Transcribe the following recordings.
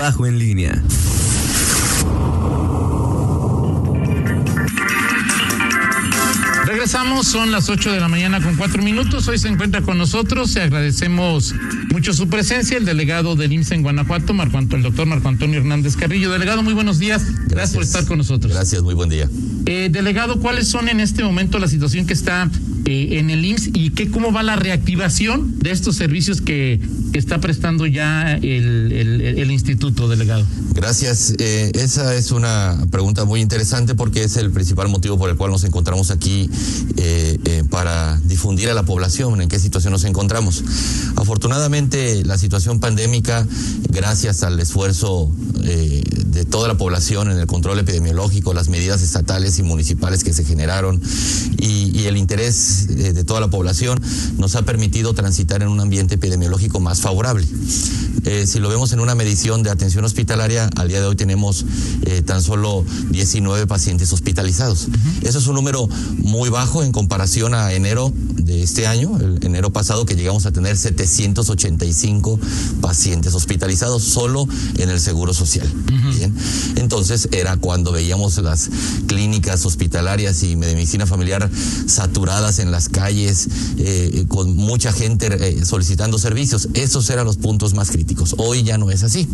en línea. Regresamos, son las 8 de la mañana con cuatro minutos. Hoy se encuentra con nosotros. y agradecemos mucho su presencia, el delegado del IMSS en Guanajuato, Marco el doctor Marco Antonio Hernández Carrillo. Delegado, muy buenos días. Gracias, por estar con nosotros. Gracias, muy buen día. Eh, delegado, ¿cuáles son en este momento la situación que está eh, en el IMSS y qué, cómo va la reactivación de estos servicios que, está prestando ya el, el, instituto, delegado? Gracias. Eh, esa es una pregunta muy interesante porque es el principal motivo por el cual nos encontramos aquí eh, para difundir a la población en qué situación nos encontramos. Afortunadamente, la situación pandémica, gracias al esfuerzo de toda la población en el control epidemiológico, las medidas estatales y municipales que se generaron y, y el interés de, toda la población, nos ha permitido transitar en un ambiente epidemiológico más favorable. Eh, si lo vemos en una medición de atención hospitalaria, al día de hoy tenemos eh, tan solo 19 pacientes hospitalizados. Eso es un número muy bajo en comparación a enero de este año, el enero pasado, que llegamos a tener 785 pacientes hospitalizados solo en el Seguro Social. Bien. Entonces era cuando veíamos las clínicas hospitalarias y medicina familiar saturadas en las calles, eh, con mucha gente solicitando servicios. Esos eran los puntos más críticos. Hoy ya no es así.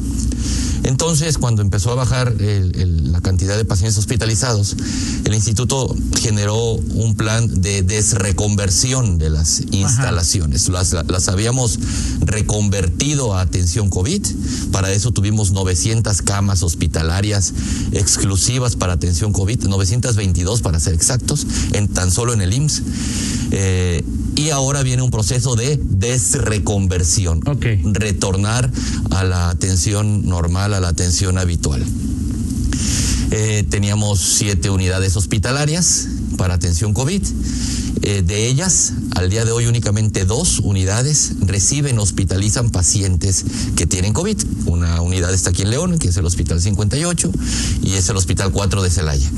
Entonces, cuando empezó a bajar la cantidad de pacientes hospitalizados, el instituto generó un plan de desreconversión de las instalaciones. Las, habíamos reconvertido a atención COVID. Para eso tuvimos 900 camas hospitalarias exclusivas para atención COVID, 922 para ser exactos, en tan solo en el IMSS. Eh, y ahora viene un proceso de desreconversión. Retornar a la atención normal, a la atención habitual. Eh, teníamos siete unidades hospitalarias para atención COVID. Eh, de ellas, al día de hoy únicamente dos unidades reciben, hospitalizan pacientes que tienen COVID. Una unidad está aquí en León, que es el Hospital 58, y es el Hospital 4 de Celaya.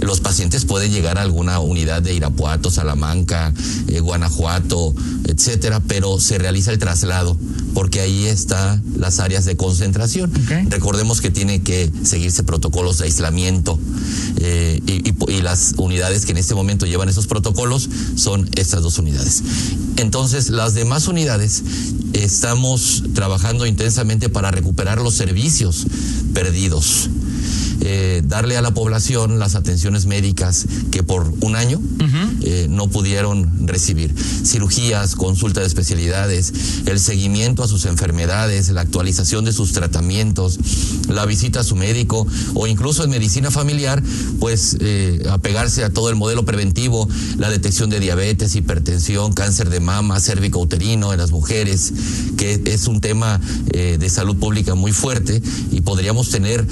Los pacientes pueden llegar a alguna unidad de Irapuato, Salamanca, eh, Guanajuato, etcétera, pero se realiza el traslado porque ahí están las áreas de concentración. Recordemos que tiene que seguirse protocolos de aislamiento eh, y, las unidades que en este momento llevan esos protocolos son estas dos unidades. Entonces, las demás unidades estamos trabajando intensamente para recuperar los servicios perdidos. Eh, darle a la población las atenciones médicas que por un año eh, no pudieron recibir. Cirugías, consulta de especialidades, el seguimiento a sus enfermedades, la actualización de sus tratamientos, la visita a su médico o incluso en medicina familiar, pues eh, apegarse a todo el modelo preventivo, la detección de diabetes, hipertensión, cáncer de mama, cérvico uterino en las mujeres, que es un tema de salud pública muy fuerte y podríamos tener,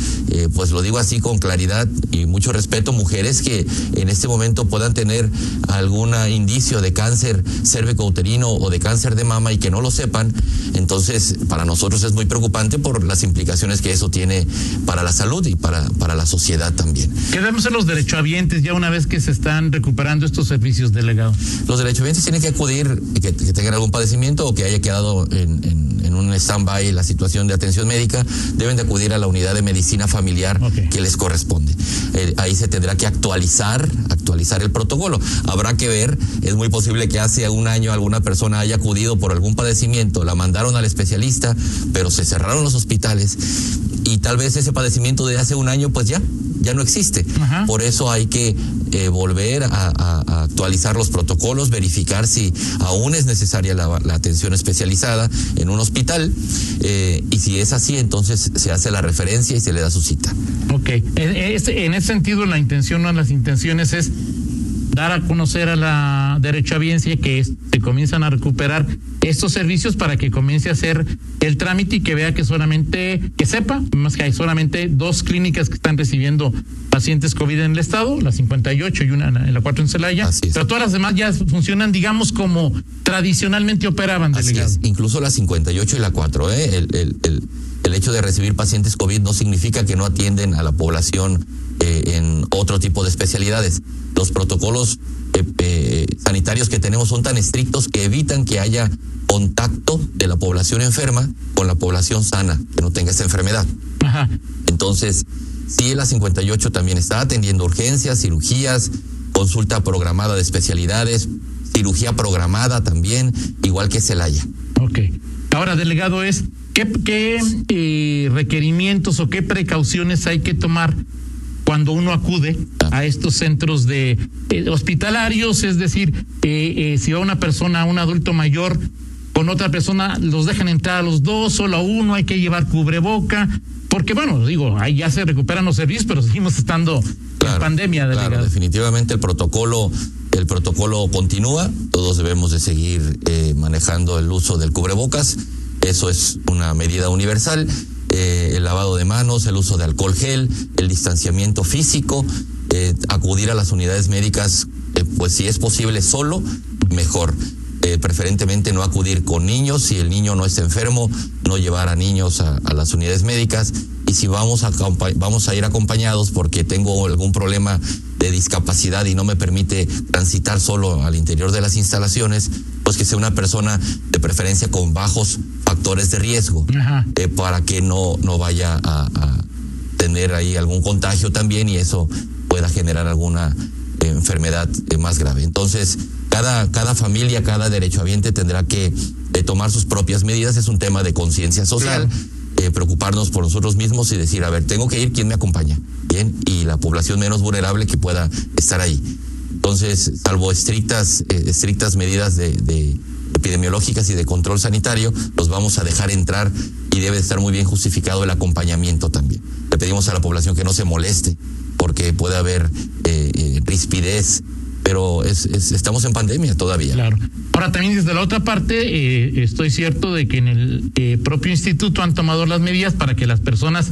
pues lo digo, así con claridad y mucho respeto, mujeres que en este momento puedan tener algún indicio de cáncer cérvico-uterino o de cáncer de mama y que no lo sepan, entonces para nosotros es muy preocupante por las implicaciones que eso tiene para la salud y para, para la sociedad también. Quedamos en los derechohabientes ya una vez que se están recuperando estos servicios delegados. Los derechohabientes tienen que acudir, que, que tengan algún padecimiento o que haya quedado en un stand-by la situación de atención médica, deben de acudir a la unidad de medicina familiar que les corresponde. Eh, ahí se tendrá que actualizar, actualizar el protocolo. Habrá que ver, es muy posible que hace un año alguna persona haya acudido por algún padecimiento, la mandaron al especialista, pero se cerraron los hospitales y tal vez ese padecimiento de hace un año pues ya ya no existe. Por eso hay que eh, volver a, actualizar los protocolos, verificar si aún es necesaria la, atención especializada en un hospital eh, y si es así, entonces se hace la referencia y se le da su cita. Ok, en, ese sentido la intención, o las intenciones es dar a conocer a la derechohabiencia que se comienzan a recuperar estos servicios para que comience a hacer el trámite y que vea que solamente, que sepa, más que hay solamente dos clínicas que están recibiendo pacientes COVID en el estado, la 58 y una en la 4 en Celaya, pero todas las demás ya funcionan, digamos, como tradicionalmente operaban. Así es, incluso la 58 y la 4, ¿eh? el, el, el, el hecho de recibir pacientes COVID no significa que no atienden a la población eh, en otro tipo de especialidades. Los protocolos eh, eh, sanitarios que tenemos son tan estrictos que evitan que haya contacto de la población enferma con la población sana que no tenga esa enfermedad. Entonces, sí, la 58 también está atendiendo urgencias, cirugías, consulta programada de especialidades, cirugía programada también, igual que Celaya. Ok. Ahora, delegado, es qué, qué eh, requerimientos o qué precauciones hay que tomar cuando uno acude a estos centros de eh, hospitalarios, es decir, eh, si va una persona, un adulto mayor con otra persona, los dejan entrar a los dos, solo a uno, hay que llevar cubreboca, porque bueno, digo, ahí ya se recuperan los servicios, pero seguimos estando en pandemia. Claro, definitivamente el protocolo el protocolo continúa, todos debemos de seguir eh, manejando el uso del cubrebocas, eso es una medida universal, eh, el lavado de manos, el uso de alcohol gel, el distanciamiento físico, eh, acudir a las unidades médicas, pues si es posible solo, mejor. preferentemente no acudir con niños, si el niño no está enfermo, no llevar a niños a, las unidades médicas y si vamos vamos a ir acompañados porque tengo algún problema de discapacidad y no me permite transitar solo al interior de las instalaciones, pues que sea una persona de preferencia con bajos factores de riesgo eh, para que no, no vaya a, tener ahí algún contagio también y eso pueda generar alguna enfermedad eh, más grave. Entonces, cada, cada familia, cada derechohabiente tendrá que eh, tomar sus propias medidas, es un tema de conciencia social. Eh, preocuparnos por nosotros mismos y decir, a ver, tengo que ir, ¿quién me acompaña? Bien, y la población menos vulnerable que pueda estar ahí. Entonces, salvo estrictas, eh, estrictas medidas de, de, epidemiológicas y de control sanitario, los vamos a dejar entrar y debe estar muy bien justificado el acompañamiento también. Le pedimos a la población que no se moleste porque puede haber eh, rispidez pero es, estamos en pandemia todavía. Claro. Ahora también desde la otra parte, eh, estoy cierto de que en el eh, propio instituto han tomado las medidas para que las personas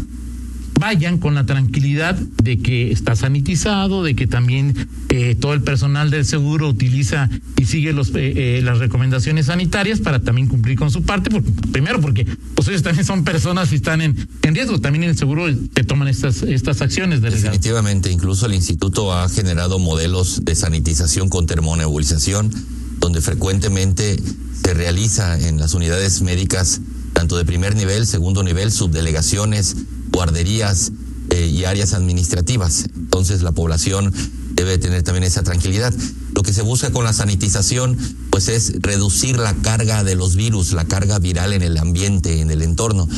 vayan con la tranquilidad de que está sanitizado, de que también eh, todo el personal del seguro utiliza y sigue los, eh, eh, las recomendaciones sanitarias para también cumplir con su parte, porque, primero porque pues ellos también son personas y están en, en riesgo, también en el seguro te toman estas, estas acciones. Definitivamente, incluso el instituto ha generado modelos de sanitización con termonebulización, donde frecuentemente se realiza en las unidades médicas tanto de primer nivel, segundo nivel, subdelegaciones, guarderías eh, y áreas administrativas. Entonces la población debe tener también esa tranquilidad. Lo que se busca con la sanitización, pues es reducir la carga de los virus, la carga viral en el ambiente, en el entorno.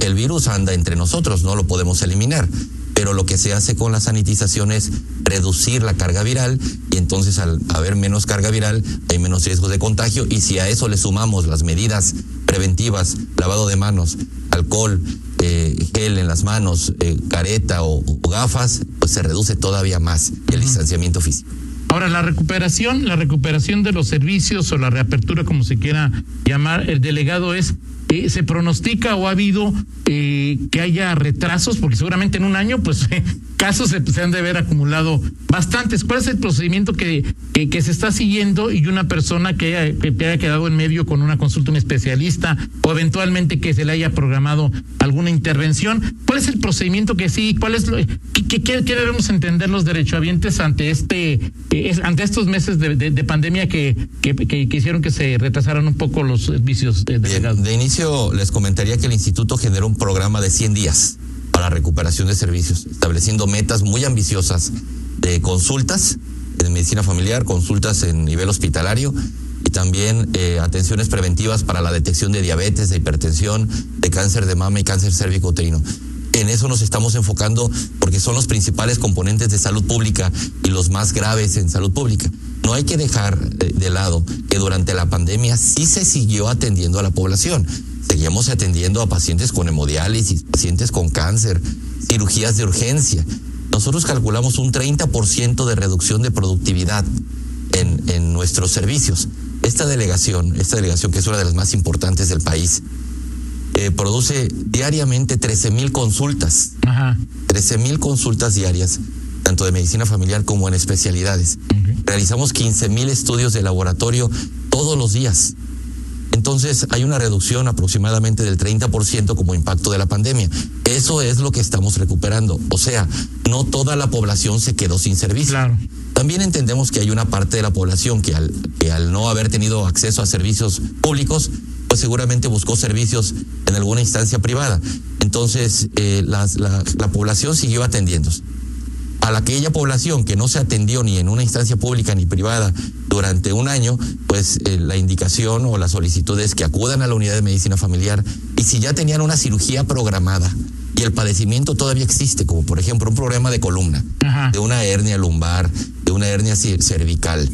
El virus anda entre nosotros, no lo podemos eliminar, pero lo que se hace con la sanitización es reducir la carga viral y entonces al haber menos carga viral hay menos riesgo de contagio y si a eso le sumamos las medidas preventivas, lavado de manos, alcohol, eh, gel en las manos, eh, careta o, gafas, pues se reduce todavía más el distanciamiento físico. Ahora, la recuperación, la recuperación de los servicios o la reapertura, como se quiera llamar, el delegado es eh, ¿Se pronostica o ha habido eh, que haya retrasos? Porque seguramente en un año, pues, casos se, han de haber acumulado bastantes. ¿Cuál es el procedimiento que, que, se está siguiendo y una persona que haya, que haya quedado en medio con una consulta un especialista o eventualmente que se le haya programado alguna intervención? ¿Cuál es el procedimiento que sí? ¿Cuál es lo, qué, qué, debemos entender los derechohabientes ante este eh, ante estos meses de, de, pandemia que, que, que, hicieron que se retrasaran un poco los servicios de, de inicio les comentaría que el instituto generó un programa de 100 días para recuperación de servicios, estableciendo metas muy ambiciosas de consultas en medicina familiar, consultas en nivel hospitalario y también eh, atenciones preventivas para la detección de diabetes, de hipertensión, de cáncer de mama y cáncer cérvico-uterino. En eso nos estamos enfocando porque son los principales componentes de salud pública y los más graves en salud pública. No hay que dejar eh, de lado que durante la pandemia sí se siguió atendiendo a la población seguíamos atendiendo a pacientes con hemodiálisis, pacientes con cáncer, cirugías de urgencia. Nosotros calculamos un 30% de reducción de productividad en, en nuestros servicios. Esta delegación, esta delegación que es una de las más importantes del país, eh, produce diariamente 13 mil consultas. Ajá. 13 mil consultas diarias, tanto de medicina familiar como en especialidades. Realizamos 15 mil estudios de laboratorio todos los días. Entonces hay una reducción aproximadamente del 30% como impacto de la pandemia. Eso es lo que estamos recuperando. O sea, no toda la población se quedó sin servicio. También entendemos que hay una parte de la población que al, que al no haber tenido acceso a servicios públicos, pues seguramente buscó servicios en alguna instancia privada. Entonces, eh, la, la población siguió atendiéndose a la aquella población que no se atendió ni en una instancia pública ni privada durante un año, pues eh, la indicación o la solicitud es que acudan a la unidad de medicina familiar y si ya tenían una cirugía programada y el padecimiento todavía existe, como por ejemplo un problema de columna, de una hernia lumbar, de una hernia cervical,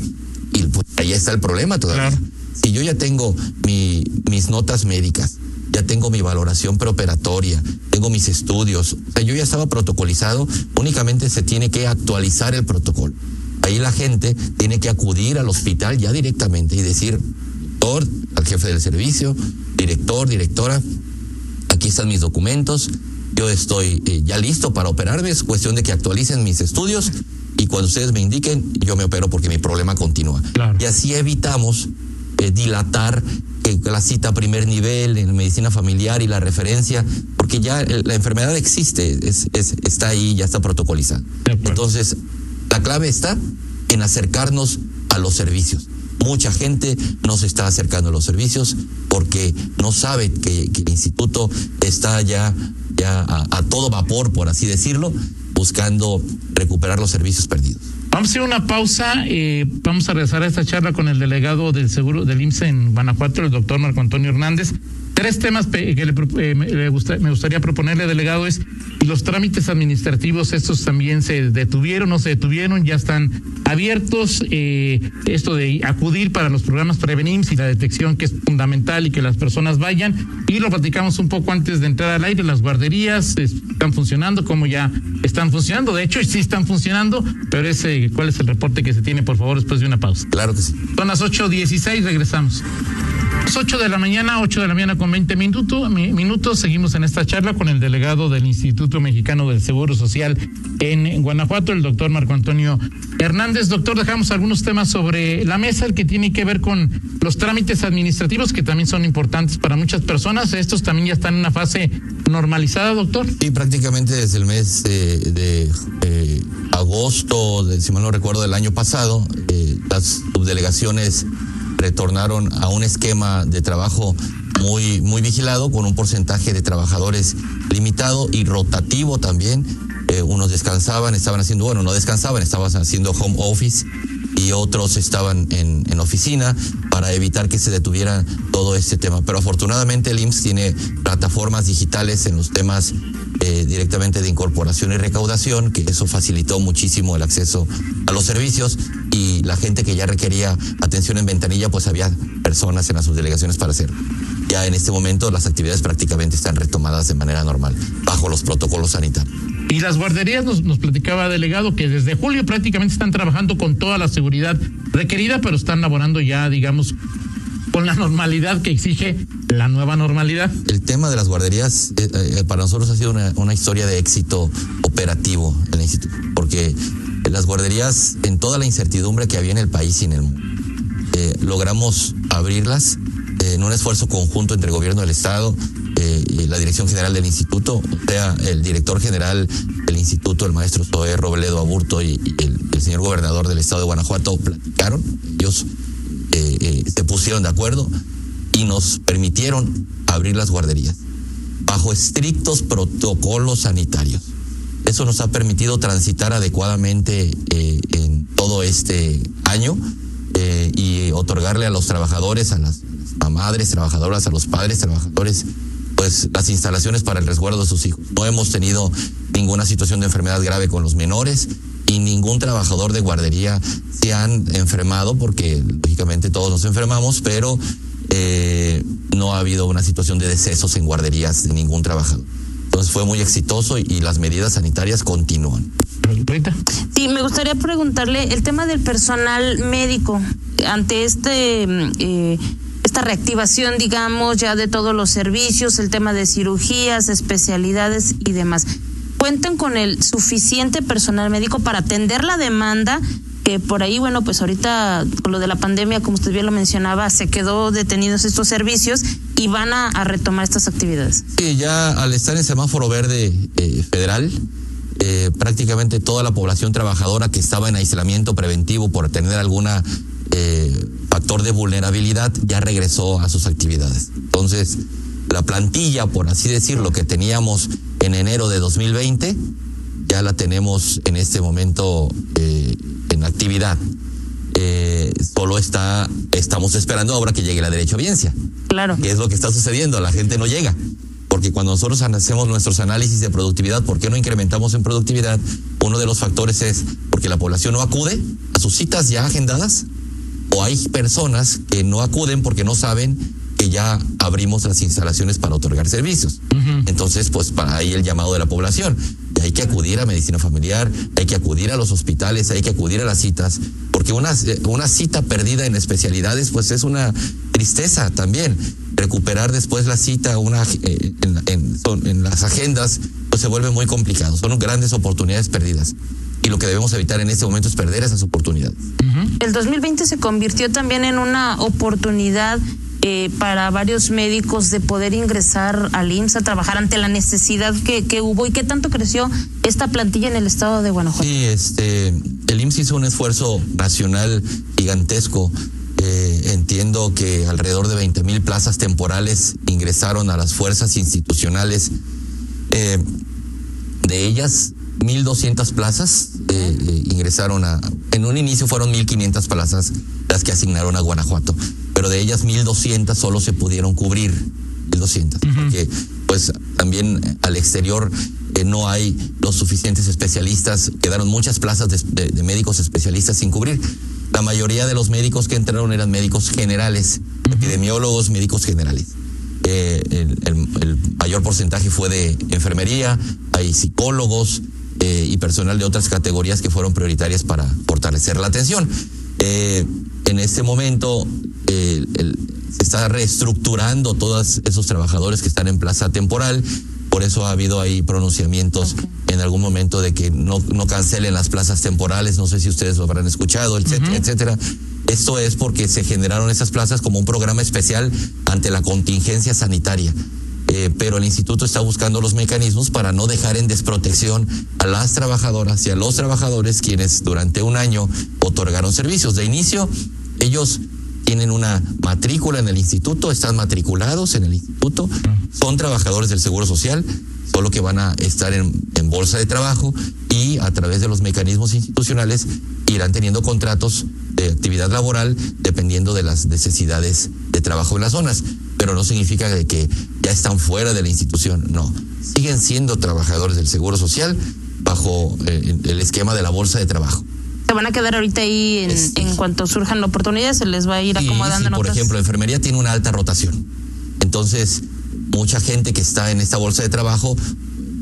y pues ahí está el problema todavía. Si yo ya tengo mi, mis notas médicas, ya tengo mi valoración preoperatoria, tengo mis estudios, o sea, yo ya estaba protocolizado, únicamente se tiene que actualizar el protocolo. Ahí la gente tiene que acudir al hospital ya directamente y decir, doctor, al jefe del servicio, director, directora, aquí están mis documentos, yo estoy eh, ya listo para operarme, es cuestión de que actualicen mis estudios y cuando ustedes me indiquen, yo me opero porque mi problema continúa. Y así evitamos eh, dilatar la cita a primer nivel en medicina familiar y la referencia, porque ya la enfermedad existe, es, está ahí, ya está protocolizada. Entonces, la clave está en acercarnos a los servicios. Mucha gente no se está acercando a los servicios porque no sabe que, el instituto está ya, ya a todo vapor, por así decirlo, buscando recuperar los servicios perdidos. Vamos a hacer una pausa. Eh, vamos a regresar a esta charla con el delegado del seguro del IMSS en Guanajuato, el doctor Marco Antonio Hernández. Tres temas que le, eh, me, gustaría proponerle, delegado, es los trámites administrativos, estos también se detuvieron, no se detuvieron, ya están abiertos. Eh, esto de acudir para los programas Prevenims y la detección, que es fundamental y que las personas vayan. Y lo platicamos un poco antes de entrar al aire. Las guarderías están funcionando, como ya están funcionando. De hecho, sí están funcionando, pero ese, ¿cuál es el reporte que se tiene, por favor, después de una pausa? Claro que sí. Son las 8.16, regresamos. 8 de la mañana, 8 de la mañana con 20 minutos, minutos. Seguimos en esta charla con el delegado del Instituto Mexicano del Seguro Social en Guanajuato, el doctor Marco Antonio Hernández. Doctor, dejamos algunos temas sobre la mesa, el que tiene que ver con los trámites administrativos, que también son importantes para muchas personas. Estos también ya están en una fase normalizada, doctor. Sí, prácticamente desde el mes de, eh, agosto, si mal no recuerdo, del año pasado, eh, las subdelegaciones retornaron a un esquema de trabajo muy, muy vigilado, con un porcentaje de trabajadores limitado y rotativo también. Eh, unos descansaban, estaban haciendo, bueno, no descansaban, estaban haciendo home office y otros estaban en, oficina para evitar que se detuviera todo este tema. Pero afortunadamente el IMSS tiene plataformas digitales en los temas eh, directamente de incorporación y recaudación, que eso facilitó muchísimo el acceso a los servicios y la gente que ya requería atención en ventanilla, pues había personas en las subdelegaciones para hacerlo. Ya en este momento las actividades prácticamente están retomadas de manera normal, bajo los protocolos sanitarios. Y las guarderías nos, nos platicaba delegado que desde julio prácticamente están trabajando con toda la seguridad requerida, pero están laborando ya, digamos, con la normalidad que exige la nueva normalidad. El tema de las guarderías eh, eh, para nosotros ha sido una, historia de éxito operativo en el instituto, porque las guarderías, en toda la incertidumbre que había en el país y en el mundo, eh, logramos abrirlas en un esfuerzo conjunto entre el gobierno del Estado y la dirección general del instituto, o sea, el director general del instituto, el maestro Zoé Robledo Aburto y, el, el, señor gobernador del Estado de Guanajuato platicaron, ellos eh, eh, se pusieron de acuerdo y nos permitieron abrir las guarderías bajo estrictos protocolos sanitarios. Eso nos ha permitido transitar adecuadamente eh, en todo este año y otorgarle a los trabajadores, a las, madres trabajadoras, a los padres trabajadores, pues las instalaciones para el resguardo de sus hijos. No hemos tenido ninguna situación de enfermedad grave con los menores y ningún trabajador de guardería se han enfermado, porque lógicamente todos nos enfermamos, pero eh, no ha habido una situación de decesos en guarderías de ningún trabajador. Entonces fue muy exitoso y, las medidas sanitarias continúan. Sí, me gustaría preguntarle el tema del personal médico ante este eh, esta reactivación, digamos, ya de todos los servicios, el tema de cirugías, especialidades y demás cuentan con el suficiente personal médico para atender la demanda que por ahí, bueno, pues ahorita con lo de la pandemia, como usted bien lo mencionaba, se quedó detenidos estos servicios y van a, retomar estas actividades. Sí, ya al estar en semáforo verde eh, federal, eh, prácticamente toda la población trabajadora que estaba en aislamiento preventivo por tener alguna eh, factor de vulnerabilidad ya regresó a sus actividades. Entonces, la plantilla, por así decirlo, que teníamos en enero de 2020, ya la tenemos en este momento en actividad. Eh, solo está, estamos esperando ahora que llegue la derecho a audiencia. Claro. ¿Qué es lo que está sucediendo? La gente no llega. Porque cuando nosotros hacemos nuestros análisis de productividad, ¿por qué no incrementamos en productividad? Uno de los factores es porque la población no acude a sus citas ya agendadas o hay personas que no acuden porque no saben que ya abrimos las instalaciones para otorgar servicios. Entonces, pues para ahí el llamado de la población. Hay que acudir a medicina familiar, hay que acudir a los hospitales, hay que acudir a las citas, porque una, una cita perdida en especialidades, pues es una tristeza también. Recuperar después la cita una, eh, en, en las agendas, pues se vuelve muy complicado. Son grandes oportunidades perdidas y lo que debemos evitar en este momento es perder esas oportunidades. El 2020 se convirtió también en una oportunidad eh, para varios médicos de poder ingresar al IMSS a trabajar ante la necesidad que, hubo y qué tanto creció esta plantilla en el estado de Guanajuato. Sí, este, el IMSS hizo un esfuerzo nacional gigantesco. Eh, entiendo que alrededor de 20 mil plazas temporales ingresaron a las fuerzas institucionales. Eh, de ellas, 1.200 plazas eh, ingresaron a... En un inicio fueron 1.500 plazas las que asignaron a Guanajuato, pero de ellas 1.200 solo se pudieron cubrir. 1.200, porque pues también al exterior eh, no hay los suficientes especialistas, quedaron muchas plazas de, de, de, médicos especialistas sin cubrir. La mayoría de los médicos que entraron eran médicos generales, epidemiólogos, médicos generales. Eh, el, el, el, mayor porcentaje fue de enfermería, hay psicólogos eh, y personal de otras categorías que fueron prioritarias para fortalecer la atención. Eh, en este momento se está reestructurando todos esos trabajadores que están en plaza temporal. Por eso ha habido ahí pronunciamientos okay. en algún momento de que no, no cancelen las plazas temporales. No sé si ustedes lo habrán escuchado, etcétera, uh -huh. etcétera. Esto es porque se generaron esas plazas como un programa especial ante la contingencia sanitaria. Eh, pero el instituto está buscando los mecanismos para no dejar en desprotección a las trabajadoras y a los trabajadores quienes durante un año otorgaron servicios. De inicio, ellos tienen una matrícula en el instituto, están matriculados en el instituto, son trabajadores del Seguro Social, solo que van a estar en, bolsa de trabajo y a través de los mecanismos institucionales irán teniendo contratos de actividad laboral dependiendo de las necesidades de trabajo en las zonas, pero no significa de que ya están fuera de la institución, no, siguen siendo trabajadores del Seguro Social bajo eh, el esquema de la bolsa de trabajo. Se van a quedar ahorita ahí en, en cuanto surjan oportunidades, se les va a ir acomodando. Sí, por ejemplo, enfermería tiene una alta rotación. Entonces, mucha gente que está en esta bolsa de trabajo,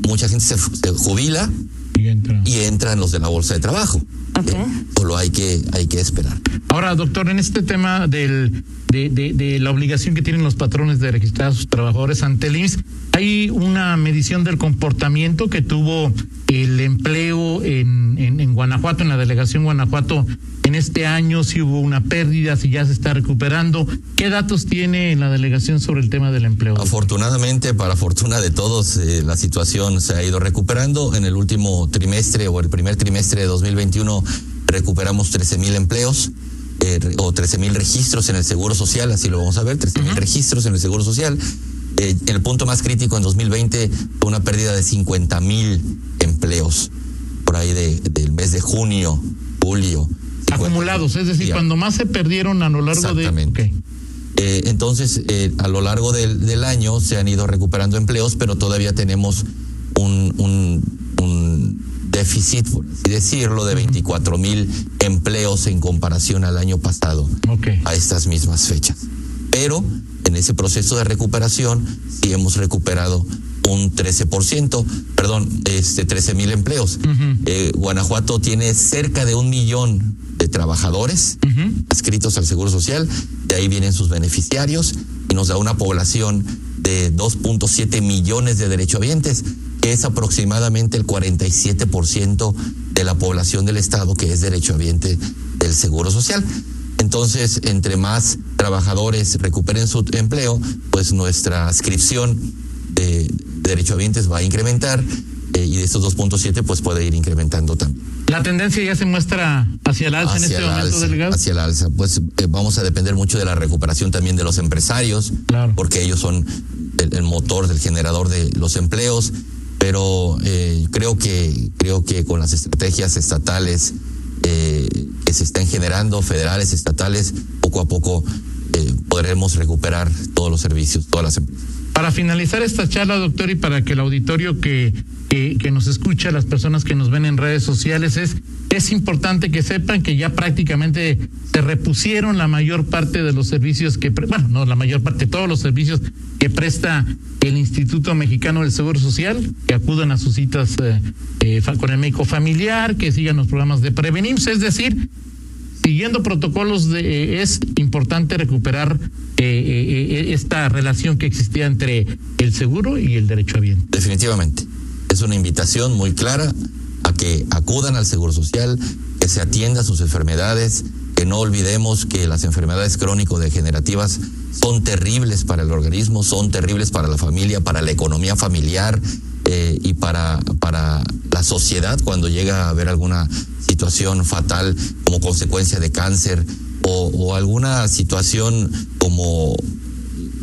mucha gente se, se jubila y, entra. y entran los de la bolsa de trabajo. Okay. Eh, solo hay que, hay que esperar. Ahora, doctor, en este tema del, de, de, de, la obligación que tienen los patrones de registrar a sus trabajadores ante el IMSS, hay una medición del comportamiento que tuvo el empleo en, en, en Guanajuato, en la delegación Guanajuato, en este año, si hubo una pérdida, si ya se está recuperando. ¿Qué datos tiene la delegación sobre el tema del empleo? Afortunadamente, para fortuna de todos, eh, la situación se ha ido recuperando. En el último trimestre o el primer trimestre de 2021 recuperamos 13 mil empleos. Eh, o 13 mil registros en el Seguro Social, así lo vamos a ver, 13 mil uh -huh. registros en el Seguro Social. Eh, el punto más crítico en 2020 fue una pérdida de 50 mil empleos por ahí de, del mes de junio, julio. Acumulados, es decir, cuando más se perdieron a lo largo Exactamente. de... Okay. Eh, entonces, eh, a lo largo del, del, año se han ido recuperando empleos, pero todavía tenemos un, un, un déficit, por así decirlo, de 24 mil empleos en comparación al año pasado okay. a estas mismas fechas. Pero en ese proceso de recuperación sí hemos recuperado un 13%, perdón, este 13 mil empleos. Uh -huh. eh, Guanajuato tiene cerca de un millón de trabajadores uh -huh. adscritos al Seguro Social, de ahí vienen sus beneficiarios y nos da una población de 2.7 millones de derechohabientes, que es aproximadamente el 47% de la población del Estado que es derechohabiente del Seguro Social. Entonces, entre más trabajadores recuperen su empleo, pues nuestra adscripción de derechohabientes va a incrementar. eh, y de estos 2.7 pues puede ir incrementando también. La tendencia ya se muestra hacia el alza en este momento, delegado. Hacia el alza, pues eh, vamos a depender mucho de la recuperación también de los empresarios, Claro. porque ellos son el, el motor del generador de los empleos, pero eh, creo que creo que con las estrategias estatales eh, que se están generando, federales, estatales, poco a poco eh, podremos recuperar todos los servicios, todas las empresas. Para finalizar esta charla, doctor, y para que el auditorio que, que, nos escucha, las personas que nos ven en redes sociales, es, es importante que sepan que ya prácticamente se repusieron la mayor parte de los servicios que, bueno, no la mayor parte, todos los servicios que presta el Instituto Mexicano del Seguro Social, que acudan a sus citas eh, eh, con el médico familiar, que sigan los programas de Prevenims, es decir, siguiendo protocolos de eh, es importante recuperar eh, eh, esta relación que existía entre el seguro y el derecho a bien. Definitivamente. Es una invitación muy clara a que acudan al Seguro Social, que se atienda sus enfermedades, que no olvidemos que las enfermedades crónico-degenerativas son terribles para el organismo, son terribles para la familia, para la economía familiar eh, y para, para la sociedad cuando llega a haber alguna situación fatal como consecuencia de cáncer o alguna situación como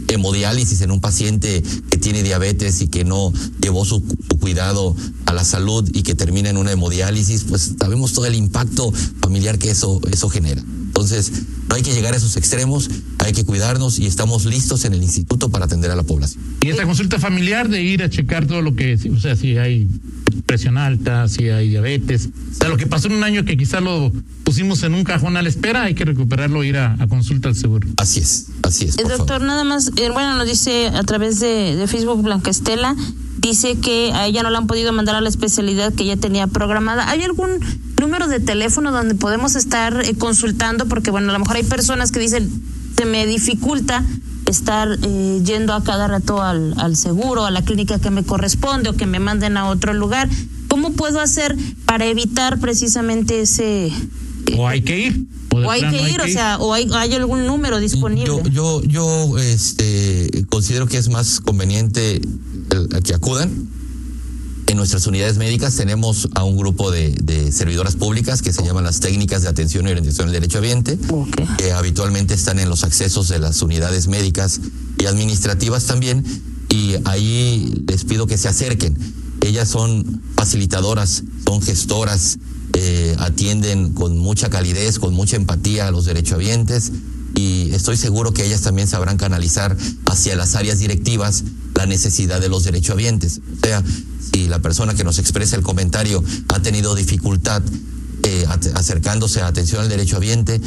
hemodiálisis en un paciente que tiene diabetes y que no llevó su, cuidado a la salud y que termina en una hemodiálisis, pues sabemos todo el impacto familiar que eso, eso genera. Entonces, no hay que llegar a esos extremos, hay que cuidarnos y estamos listos en el instituto para atender a la población. Y esta consulta familiar de ir a checar todo lo que, o sea, si hay presión alta, si hay diabetes, o sea, lo que pasó en un año que quizá lo pusimos en un cajón a la espera, hay que recuperarlo, ir a, a consulta al seguro. Así es, así es. El doctor, favor. nada más, eh, bueno, nos dice a través de, de Facebook Blanca Estela, dice que a ella no la han podido mandar a la especialidad que ella tenía programada. ¿Hay algún número de teléfono donde podemos estar eh, consultando? Porque, bueno, a lo mejor hay personas que dicen, se me dificulta estar eh, yendo a cada rato al, al seguro, a la clínica que me corresponde o que me manden a otro lugar. ¿Cómo puedo hacer para evitar precisamente ese... O hay que ir. O, hay que ir, o sea, o hay, hay algún número disponible. Yo, yo, yo este, considero que es más conveniente el- que acudan. En nuestras unidades médicas tenemos a un grupo de, de servidoras públicas que se llaman las técnicas de atención y orientación del derecho ambiente, Ok. que habitualmente están en los accesos de las unidades médicas y administrativas también, y ahí les pido que se acerquen. Ellas son facilitadoras, son gestoras, eh, atienden con mucha calidez, con mucha empatía a los derechohabientes y estoy seguro que ellas también sabrán canalizar hacia las áreas directivas la necesidad de los derechohabientes. O sea, si la persona que nos expresa el comentario ha tenido dificultad eh, acercándose a atención al derechohabiente,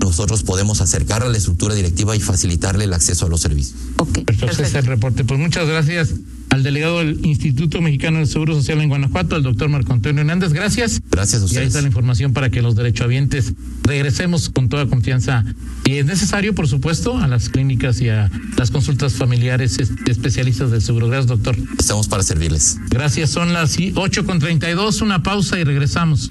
nosotros podemos acercar a la estructura directiva y facilitarle el acceso a los servicios. Ok, Perfecto, ese es el reporte. Pues muchas gracias al delegado del Instituto Mexicano del Seguro Social en Guanajuato, al doctor Marco Antonio Hernández. Gracias. Gracias a Y ahí ustedes. está la información para que los derechohabientes regresemos con toda confianza. Y es necesario, por supuesto, a las clínicas y a las consultas familiares es- especialistas del seguro. Gracias, doctor. Estamos para servirles. Gracias. Son las y- 8 con 32. Una pausa y regresamos.